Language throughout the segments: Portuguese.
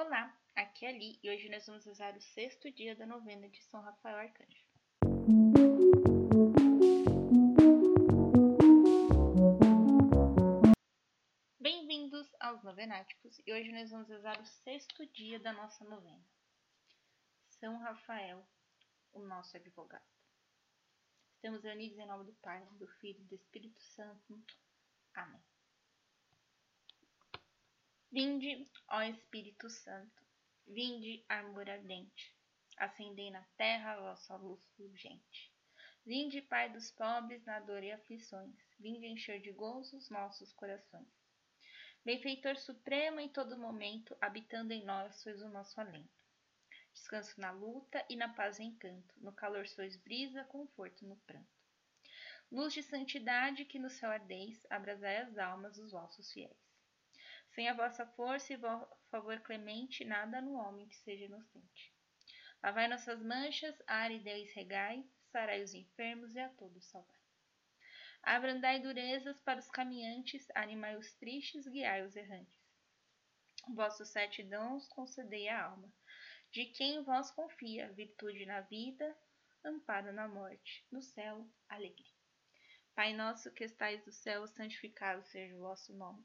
Olá, aqui é Ali e hoje nós vamos rezar o sexto dia da novena de São Rafael Arcanjo. Bem-vindos aos Novenáticos e hoje nós vamos rezar o sexto dia da nossa novena. São Rafael, o nosso advogado. Estamos reunidos em nome do Pai, do Filho e do Espírito Santo. Amém. Vinde, ó Espírito Santo, vinde, amor ardente, acendei na terra a vossa luz fulgente. Vinde, Pai dos pobres na dor e aflições, vinde encher de gozo os nossos corações. Benfeitor supremo em todo momento, habitando em nós, sois o nosso alento. Descanso na luta e na paz encanto, no calor sois brisa, conforto no pranto. Luz de santidade que no céu ardeis, abrasai as almas dos vossos fiéis. Sem a vossa força e favor clemente, nada no homem que seja inocente. Lavai nossas manchas, aridez regai, sarai os enfermos e a todos salvai. Abrandai durezas para os caminhantes, animai os tristes, guiai os errantes. Vossos sete dons concedei à alma, de quem em vós confia, virtude na vida, amparo na morte, no céu, alegria. Pai nosso que estais no céu, santificado seja o vosso nome.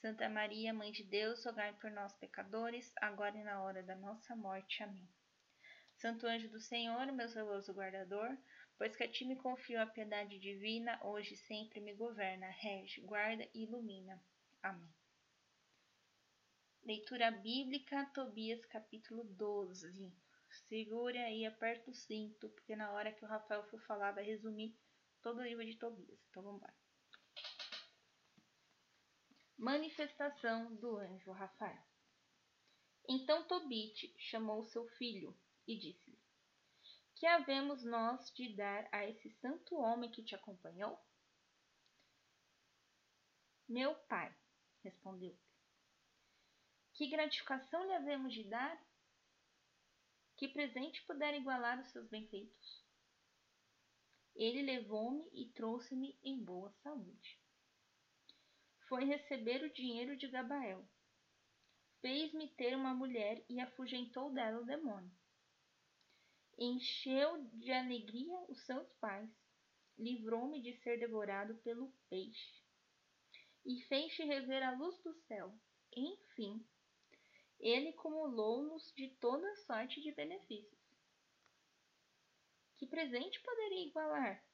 Santa Maria, Mãe de Deus, rogai por nós, pecadores, agora e na hora da nossa morte. Amém. Santo anjo do Senhor, meu zeloso guardador, pois que a ti me confio a piedade divina, hoje e sempre me governa, rege, guarda e ilumina. Amém. Leitura bíblica, Tobias capítulo 12. Segure aí, aperta o cinto, porque na hora que o Rafael for falar, vai resumir todo o livro de Tobias. Então vamos embora. Manifestação do anjo Rafael. Então Tobit chamou seu filho e disse-lhe: Que havemos nós de dar a esse santo homem que te acompanhou? Meu pai, respondeu. Que gratificação lhe havemos de dar? Que presente puder igualar os seus benfeitos? Ele levou-me e trouxe-me em boa saúde foi receber o dinheiro de Gabael. Fez-me ter uma mulher e afugentou dela o demônio. Encheu de alegria os seus pais, livrou-me de ser devorado pelo peixe, e fez-te rever a luz do céu. Enfim, ele cumulou-nos de toda sorte de benefícios. Que presente poderia igualar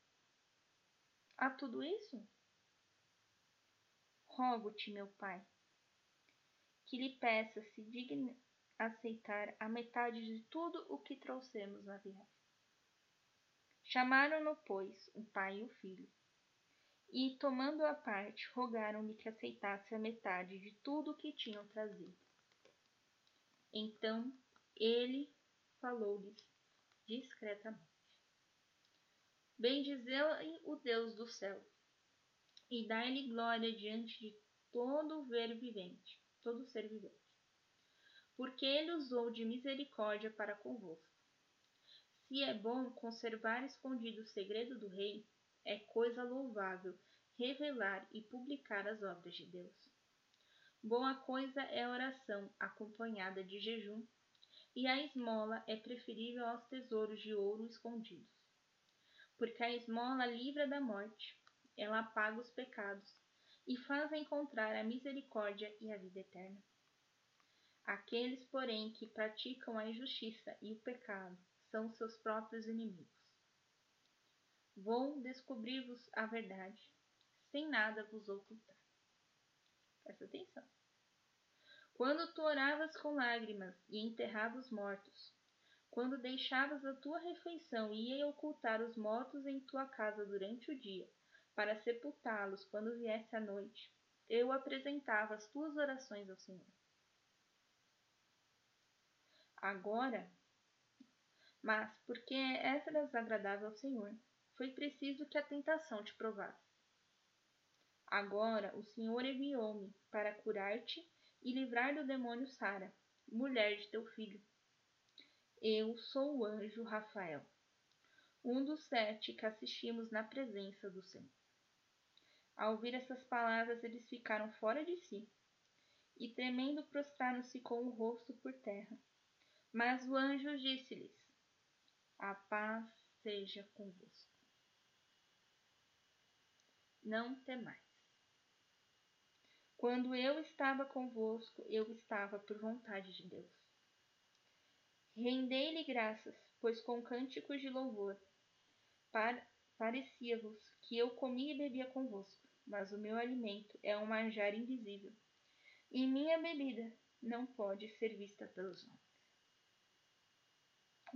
a tudo isso? Rogo-te, meu pai, que lhe peça se digne aceitar a metade de tudo o que trouxemos na viagem. Chamaram-no, pois, o pai e o filho, e, tomando a parte, rogaram-lhe que aceitasse a metade de tudo o que tinham trazido. Então ele falou-lhes discretamente: Bendizei o Deus do céu e dai-lhe glória diante de todo o ver vivente, todo ser vivente. Porque ele usou de misericórdia para convosco. Se é bom conservar escondido o segredo do rei, é coisa louvável revelar e publicar as obras de Deus. Boa coisa é a oração acompanhada de jejum, e a esmola é preferível aos tesouros de ouro escondidos. Porque a esmola livra da morte, ela apaga os pecados e faz encontrar a misericórdia e a vida eterna. Aqueles, porém, que praticam a injustiça e o pecado são seus próprios inimigos. Vou descobrir-vos a verdade, sem nada vos ocultar. Presta atenção. Quando tu oravas com lágrimas e enterravas os mortos, quando deixavas a tua refeição e ia ocultar os mortos em tua casa durante o dia, para sepultá-los quando viesse a noite, eu apresentava as tuas orações ao Senhor. Agora, Mas, porque essa era desagradável ao Senhor, foi preciso que a tentação te provasse. Agora o Senhor enviou-me para curar-te e livrar do demônio Sara, mulher de teu filho. Eu sou o anjo Rafael, um dos sete que assistimos na presença do Senhor. Ao ouvir essas palavras, eles ficaram fora de si e, tremendo, prostraram-se com o rosto por terra. Mas o anjo disse-lhes: A paz seja convosco. Não temais. Quando eu estava convosco, eu estava por vontade de Deus. Rendei-lhe graças, pois com cânticos de louvor parecia-vos que eu comia e bebia convosco, mas o meu alimento é um manjar invisível, e minha bebida não pode ser vista pelos homens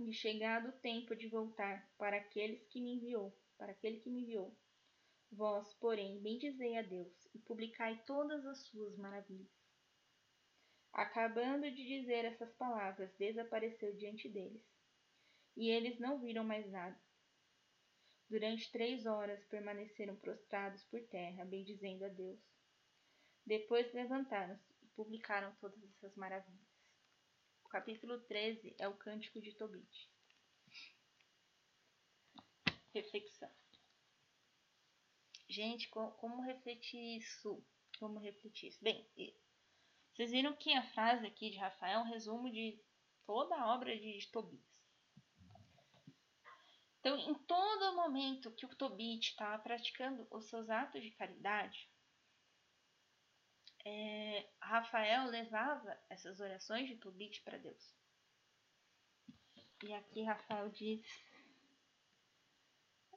e chegado o tempo de voltar para aqueles que me enviou, para aquele que me enviou. Vós, porém, bendizei a Deus e publicai todas as suas maravilhas. Acabando de dizer essas palavras, desapareceu diante deles, e eles não viram mais nada. Durante três horas permaneceram prostrados por terra, bendizendo a Deus. Depois levantaram-se e publicaram todas essas maravilhas. O capítulo 13 é o Cântico de Tobit. Reflexão. Gente, como refletir isso? Como refletir isso? Bem, vocês viram que a frase aqui de Rafael é um resumo de toda a obra de Tobias. Então, em todo momento que o Tobit estava praticando os seus atos de caridade, é, Rafael levava essas orações de Tobit para Deus. E aqui Rafael diz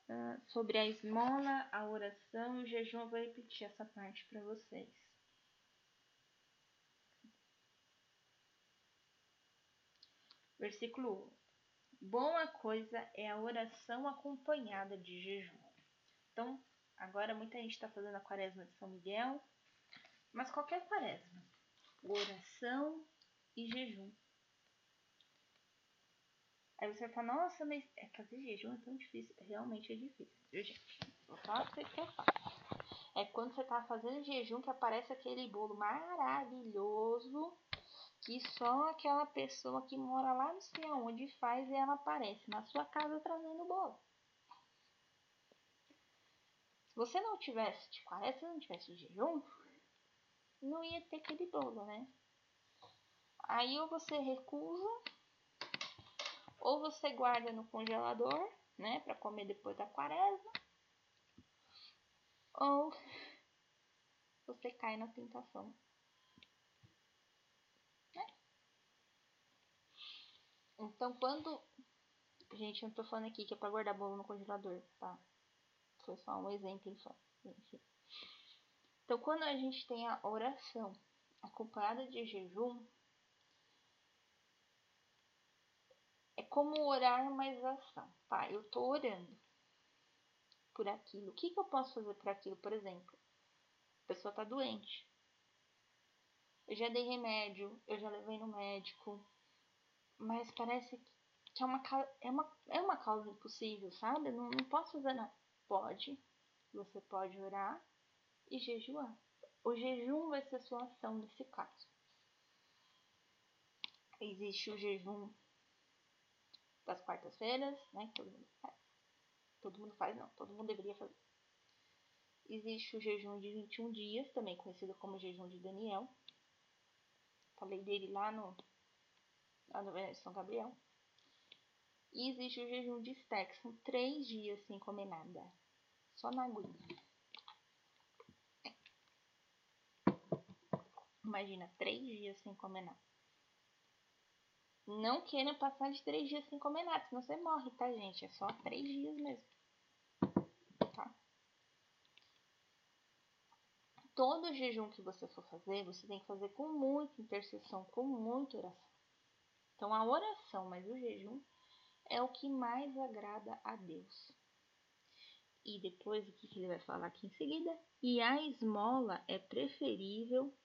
uh, sobre a esmola, a oração e o jejum. Eu vou repetir essa parte para vocês. Versículo 1. Boa coisa é a oração acompanhada de jejum. Então, agora muita gente está fazendo a quaresma de São Miguel mas qualquer quaresma, oração e jejum. Aí você fala, nossa, mas é fazer jejum é tão difícil. Realmente é difícil, viu, gente? Vou falar pra que é fácil. É quando você tá fazendo jejum que aparece aquele bolo maravilhoso que só aquela pessoa que mora lá não sei aonde faz e ela aparece na sua casa trazendo bolo. Se você não tivesse de quaresma, não tivesse jejum, não ia ter aquele bolo, né? Aí ou você recusa, ou você guarda no congelador, né, para comer depois da quaresma, ou você cai na tentação. Então, quando. Gente, eu não tô falando aqui que é pra guardar bolo no congelador, tá? Foi só um exemplo só. Enfim. Então, quando a gente tem a oração acompanhada de jejum, é como orar mais ação. Tá, eu tô orando por aquilo. O que, que eu posso fazer por aquilo? Por exemplo, a pessoa tá doente. Eu já dei remédio, eu já levei no médico, mas parece que é uma, é uma, é uma causa impossível, sabe? Não, não posso fazer nada. Pode, você pode orar, e jejuar. O jejum vai ser sua ação nesse caso. Existe o jejum das quartas-feiras, né? Que todo mundo faz. Todo mundo faz, não. Todo mundo deveria fazer. Existe o jejum de 21 dias, também conhecido como jejum de Daniel. Falei dele lá no, lá no de São Gabriel. E existe o jejum de Stex, são três dias sem comer nada. Só na aguinha. Imagina, três dias sem comer nada. Não queira passar de três dias sem comer nada, senão você morre, tá, gente? É só três dias mesmo. Tá? Todo jejum que você for fazer, você tem que fazer com muita intercessão, com muita oração. Então, a oração mais o jejum é o que mais agrada a Deus. E depois, o que ele vai falar aqui em seguida? E a esmola é preferível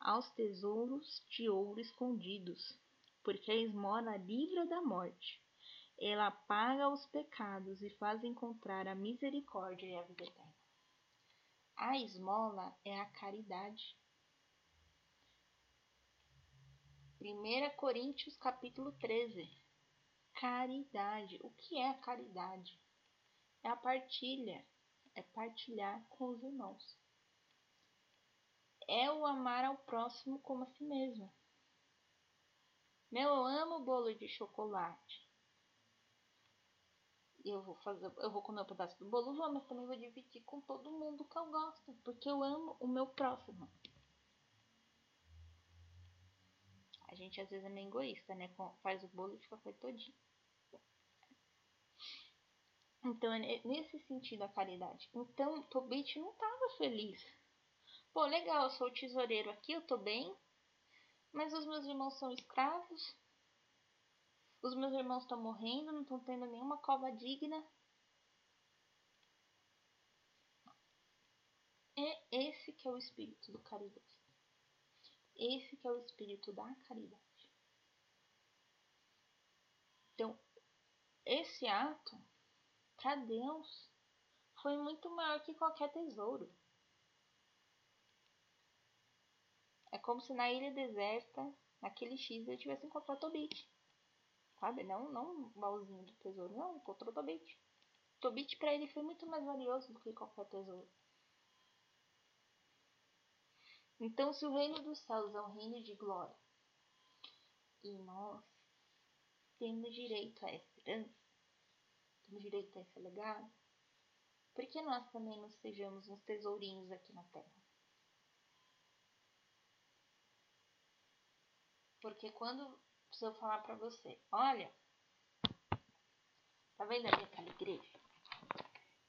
aos tesouros de ouro escondidos, porque a esmola livra da morte. ela apaga os pecados e faz encontrar a misericórdia e a vida eterna. A esmola é a caridade. 1 Coríntios capítulo 13. Caridade. O que é a caridade? É a partilha, é partilhar com os irmãos. É o amar ao próximo como a si mesmo. Meu, eu amo bolo de chocolate. Eu vou fazer, eu vou comer um pedaço do bolo, vou, mas também vou dividir com todo mundo que eu gosto, porque eu amo o meu próximo. A gente às vezes é meio egoísta, né? Faz o bolo e fica com ele todinho. Então, é nesse sentido a caridade. Então, Tobit não estava feliz. Pô, legal, eu sou o tesoureiro aqui, eu tô bem. Mas os meus irmãos são escravos. Os meus irmãos estão morrendo, não estão tendo nenhuma cova digna. É esse que é o espírito do caridoso. Esse que é o espírito da caridade. Então, esse ato, para Deus, foi muito maior que qualquer tesouro. É como se na ilha deserta, naquele X, ele tivesse encontrado Tobit. Sabe? Não, não um baúzinho do tesouro. Não, encontrou Tobit. Tobit para ele foi muito mais valioso do que qualquer tesouro. Então, se o reino dos céus é um reino de glória, e nós temos direito a essa herança, temos direito a esse legado, por que nós também não sejamos uns tesourinhos aqui na terra? Porque quando se eu falar para você, olha, tá vendo ali aquela igreja?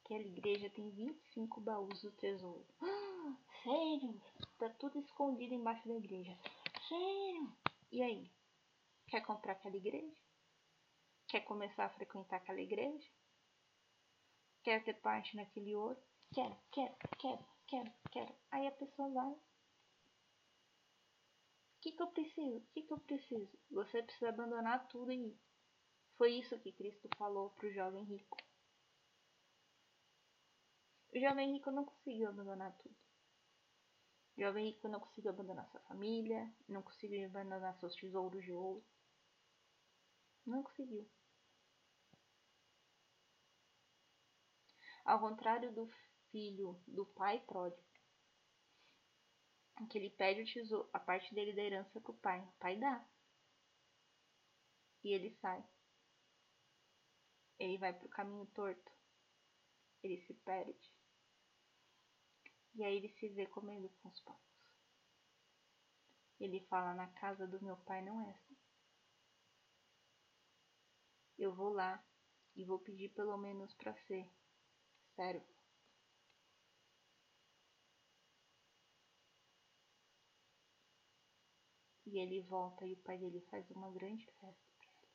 Aquela igreja tem 25 baús do tesouro. Ah, sério? Tá tudo escondido embaixo da igreja. Sério? E aí? Quer comprar aquela igreja? Quer começar a frequentar aquela igreja? Quer ter parte naquele ouro? Quero, quero, quero, quero, quero. Aí a pessoa vai que, que eu preciso? O que, que eu preciso? Você precisa abandonar tudo e foi isso que Cristo falou para o jovem rico. O jovem rico não conseguiu abandonar tudo. O jovem rico não conseguiu abandonar sua família, não conseguiu abandonar seus tesouros de ouro. Não conseguiu. Ao contrário do filho do pai pródigo, que ele pede o tesouro, a parte dele da herança pro pai. O pai dá. E ele sai. Ele vai pro caminho torto. Ele se perde. E aí ele se vê comendo com os porcos. Ele fala: Na casa do meu pai não é assim. Eu vou lá e vou pedir pelo menos para ser servo. E ele volta e o pai dele faz uma grande festa para ele.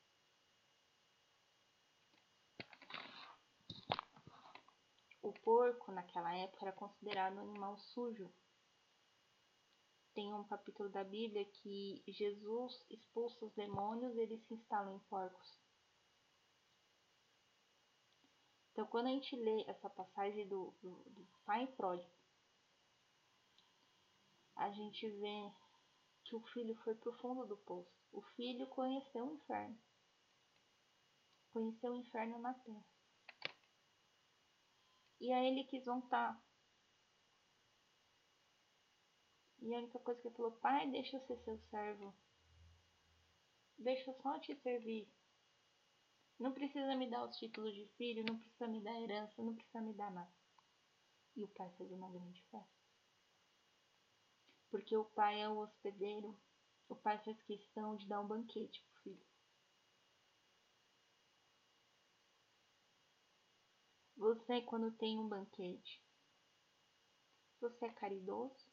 O porco, naquela época, era considerado um animal sujo. Tem um capítulo da Bíblia que Jesus expulsa os demônios e eles se instalam em porcos. Então, quando a gente lê essa passagem do, do, do pai pródigo, a gente vê que o filho foi para o fundo do poço. O filho conheceu o inferno. Conheceu o inferno na terra. E aí ele quis voltar. E a única coisa que ele falou, pai, deixa eu ser seu servo. Deixa eu só te servir. Não precisa me dar os títulos de filho, não precisa me dar herança, não precisa me dar nada. E o pai fez uma grande festa porque o pai é o hospedeiro, o pai faz questão de dar um banquete pro filho. Você, quando tem um banquete, você é caridoso?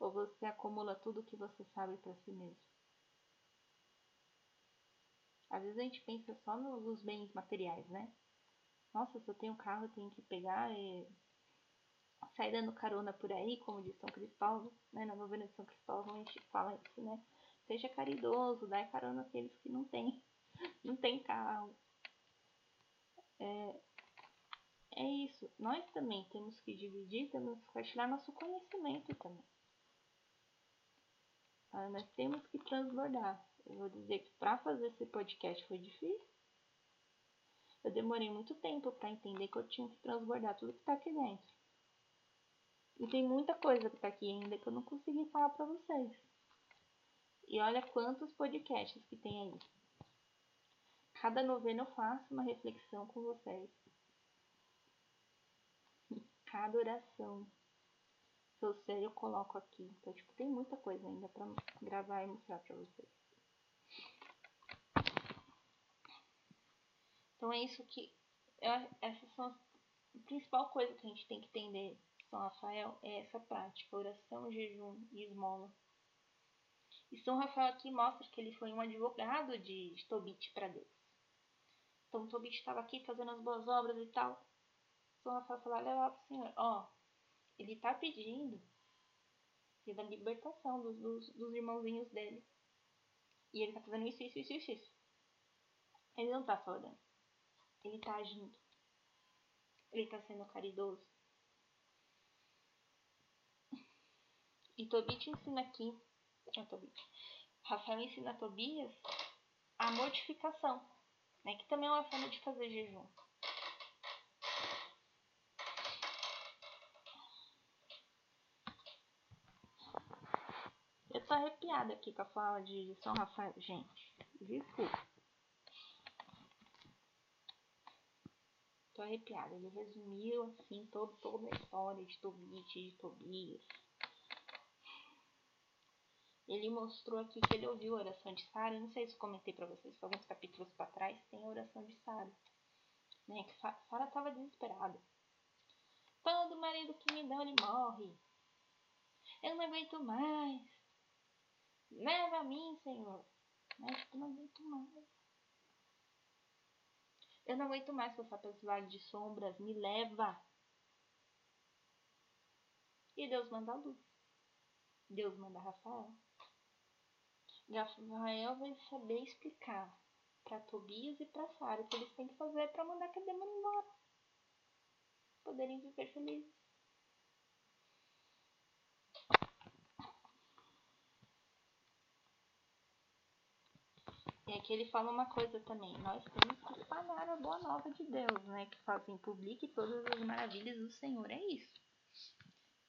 Ou você acumula tudo que você sabe para si mesmo? Às vezes a gente pensa só nos bens materiais, né? Nossa, se eu tenho carro, eu tenho que pegar e sair dando carona por aí, como de São Cristóvão, né? Na novena de São Cristóvão a gente fala isso, né? seja caridoso, dá carona àqueles que não têm, não tem carro. É, é isso. Nós também temos que dividir, temos que compartilhar nosso conhecimento também. Ah, nós temos que transbordar. Eu vou dizer que para fazer esse podcast foi difícil. Eu demorei muito tempo para entender que eu tinha que transbordar tudo que está aqui dentro. E tem muita coisa que está aqui ainda que eu não consegui falar para vocês. E olha quantos podcasts que tem aí. Cada novena eu faço uma reflexão com vocês. Cada oração. Se eu sei, eu coloco aqui. Então, tipo, tem muita coisa ainda para gravar e mostrar para vocês. Então é isso que. Essas são as, a principal coisa que a gente tem que entender São Rafael é essa prática, oração, jejum e esmola. E São Rafael aqui mostra que ele foi um advogado de Tobit para Deus. Então Tobit estava aqui fazendo as boas obras e tal. São Rafael falou, levar para o Senhor, ó, ele está pedindo pela libertação dos, dos, dos irmãozinhos dele. E ele está fazendo isso, isso, isso, isso. Ele não está só. Ele está agindo. Ele está sendo caridoso. E Tobit ensina aqui. É Tobit. Rafael ensina a Tobias a mortificação. Né, que também é uma forma de fazer jejum. Eu tô arrepiada aqui com a fala de São Rafael, gente. Desculpa. Tô arrepiada. Ele resumiu, assim, todo, toda a história de Tobit, de Tobias. Ele mostrou aqui que ele ouviu a oração de Sara. Não sei se comentei para vocês, que alguns capítulos para trás tem a oração de Sara. Né? Que Sara estava desesperada. Todo marido que me dá, ele morre. Eu não aguento mais. Leva a mim, Senhor. Mas eu não aguento mais. Eu não aguento mais passar pelos vales de sombras. Me leva. E Deus manda a luz. Deus manda Rafael. Rafael vai saber explicar para Tobias e para Sara o que eles têm que fazer para mandar aquele demônio embora. Poderem viver felizes. E aqui ele fala uma coisa também. Nós temos que espalhar a boa nova de Deus, né? Que fala assim, publique todas as maravilhas do Senhor. É isso.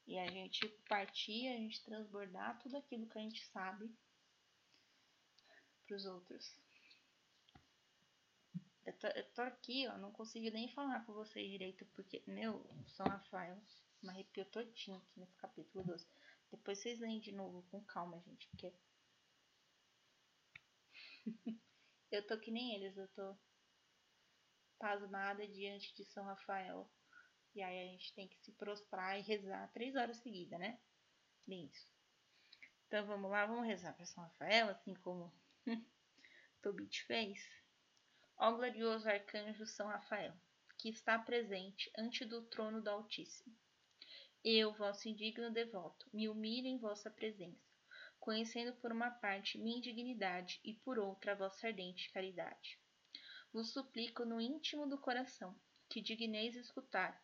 E a gente partir, a gente transbordar tudo aquilo que a gente sabe para os outros. Eu tô, eu tô, aqui, ó, não consigo nem falar com vocês direito, porque, meu, São Rafael me arrepiou todinho aqui nesse capítulo 12. Depois vocês leem de novo com calma, gente, porque eu tô que nem eles, eu tô pasmada diante de São Rafael. E aí a gente tem que se prostrar e rezar três horas seguidas, né? Bem isso. Então vamos lá, vamos rezar para São Rafael, assim como Tobit fez. Ó glorioso arcanjo São Rafael, que está presente ante do trono do Altíssimo. Eu, vosso indigno devoto, me humilho em vossa presença conhecendo por uma parte minha indignidade e por outra vossa ardente caridade. Vos suplico no íntimo do coração que digneis escutar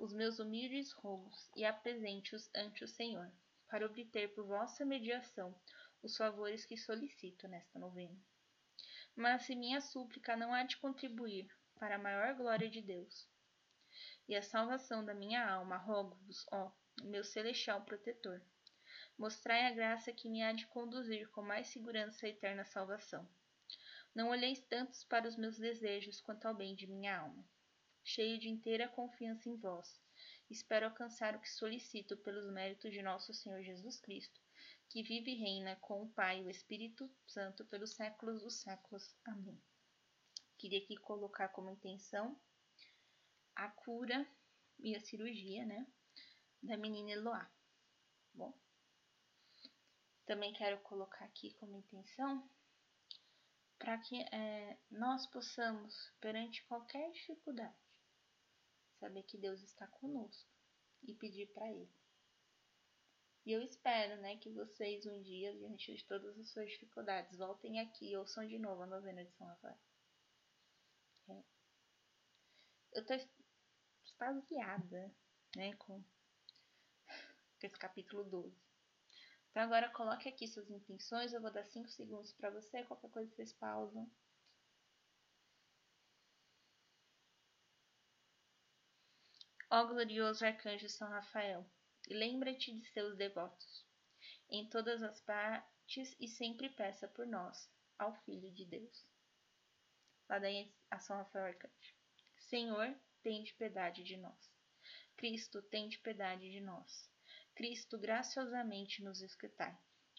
os meus humildes rogos e apresente-os ante o Senhor, para obter por vossa mediação os favores que solicito nesta novena. Mas se minha súplica não há de contribuir para a maior glória de Deus e a salvação da minha alma, rogo-vos, ó, meu celestial protetor, Mostrai a graça que me há de conduzir com mais segurança à eterna salvação. Não olheis tantos para os meus desejos quanto ao bem de minha alma. Cheio de inteira confiança em vós, espero alcançar o que solicito pelos méritos de nosso Senhor Jesus Cristo, que vive e reina com o Pai e o Espírito Santo pelos séculos dos séculos. Amém. Queria aqui colocar como intenção a cura e a cirurgia, né, da menina Eloá. Bom, também quero colocar aqui como intenção para que é, nós possamos, perante qualquer dificuldade, saber que Deus está conosco e pedir para Ele. E eu espero, né, que vocês um dia, diante de todas as suas dificuldades, voltem aqui e ouçam de novo a novena de São Rafael. É. Eu tô extasiada, né, com, com esse capítulo 12. Então agora coloque aqui suas intenções, eu vou dar 5 segundos para você, qualquer coisa vocês pausam. Ó glorioso arcanjo São Rafael, lembra-te de seus devotos, em todas as partes e sempre peça por nós, ao Filho de Deus. Daí a São Rafael Arcanjo. Senhor, tem de piedade de nós. Cristo, tem de piedade de nós. Cristo, graciosamente nos escutai.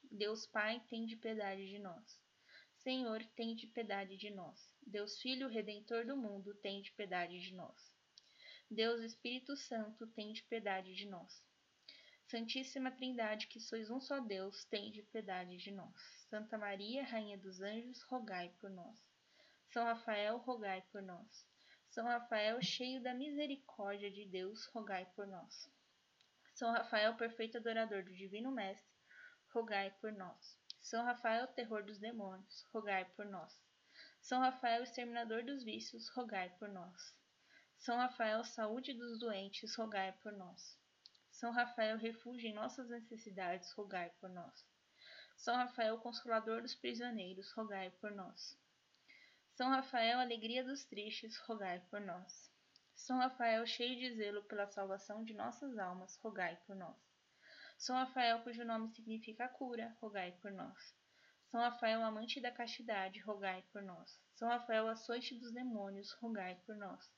Deus Pai, tem de piedade de nós. Senhor, tem de piedade de nós. Deus Filho, Redentor do mundo, tem de piedade de nós. Deus Espírito Santo, tem de piedade de nós. Santíssima Trindade, que sois um só Deus, tem de piedade de nós. Santa Maria, Rainha dos Anjos, rogai por nós. São Rafael, rogai por nós. São Rafael, cheio da misericórdia de Deus, rogai por nós. São Rafael, perfeito adorador do Divino Mestre, rogai por nós. São Rafael, terror dos demônios, rogai por nós. São Rafael, exterminador dos vícios, rogai por nós. São Rafael, saúde dos doentes, rogai por nós. São Rafael, refúgio em nossas necessidades, rogai por nós. São Rafael, consolador dos prisioneiros, rogai por nós. São Rafael, alegria dos tristes, rogai por nós. São Rafael, cheio de zelo pela salvação de nossas almas, rogai por nós. São Rafael, cujo nome significa cura, rogai por nós. São Rafael, amante da castidade, rogai por nós. São Rafael, açoite dos demônios, rogai por nós.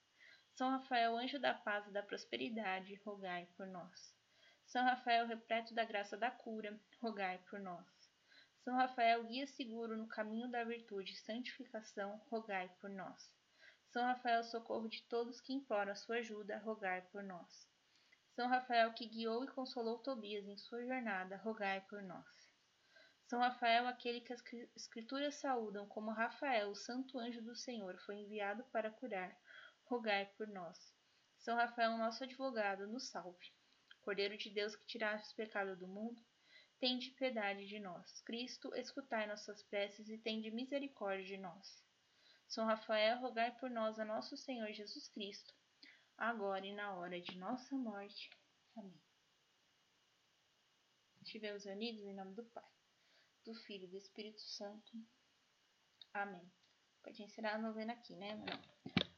São Rafael, anjo da paz e da prosperidade, rogai por nós. São Rafael, repleto da graça da cura, rogai por nós. São Rafael, guia seguro no caminho da virtude e santificação, rogai por nós. São Rafael, socorro de todos que imploram a sua ajuda, rogai por nós. São Rafael, que guiou e consolou Tobias em sua jornada, rogai por nós. São Rafael, aquele que as Escrituras saúdam como Rafael, o santo anjo do Senhor, foi enviado para curar, rogai por nós. São Rafael, nosso advogado, nos salve. Cordeiro de Deus que tiraste o pecado do mundo, tende piedade de nós. Cristo, escutai nossas preces e tende misericórdia de nós. São Rafael, rogai por nós a nosso Senhor Jesus Cristo, agora e na hora de nossa morte. Amém. Estivemos unidos em nome do Pai, do Filho e do Espírito Santo. Amém. Pode encerrar a novena aqui, né?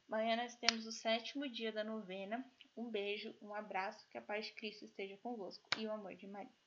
Amanhã nós temos o sétimo dia da novena. Um beijo, um abraço, que a paz de Cristo esteja convosco e o amor de Maria.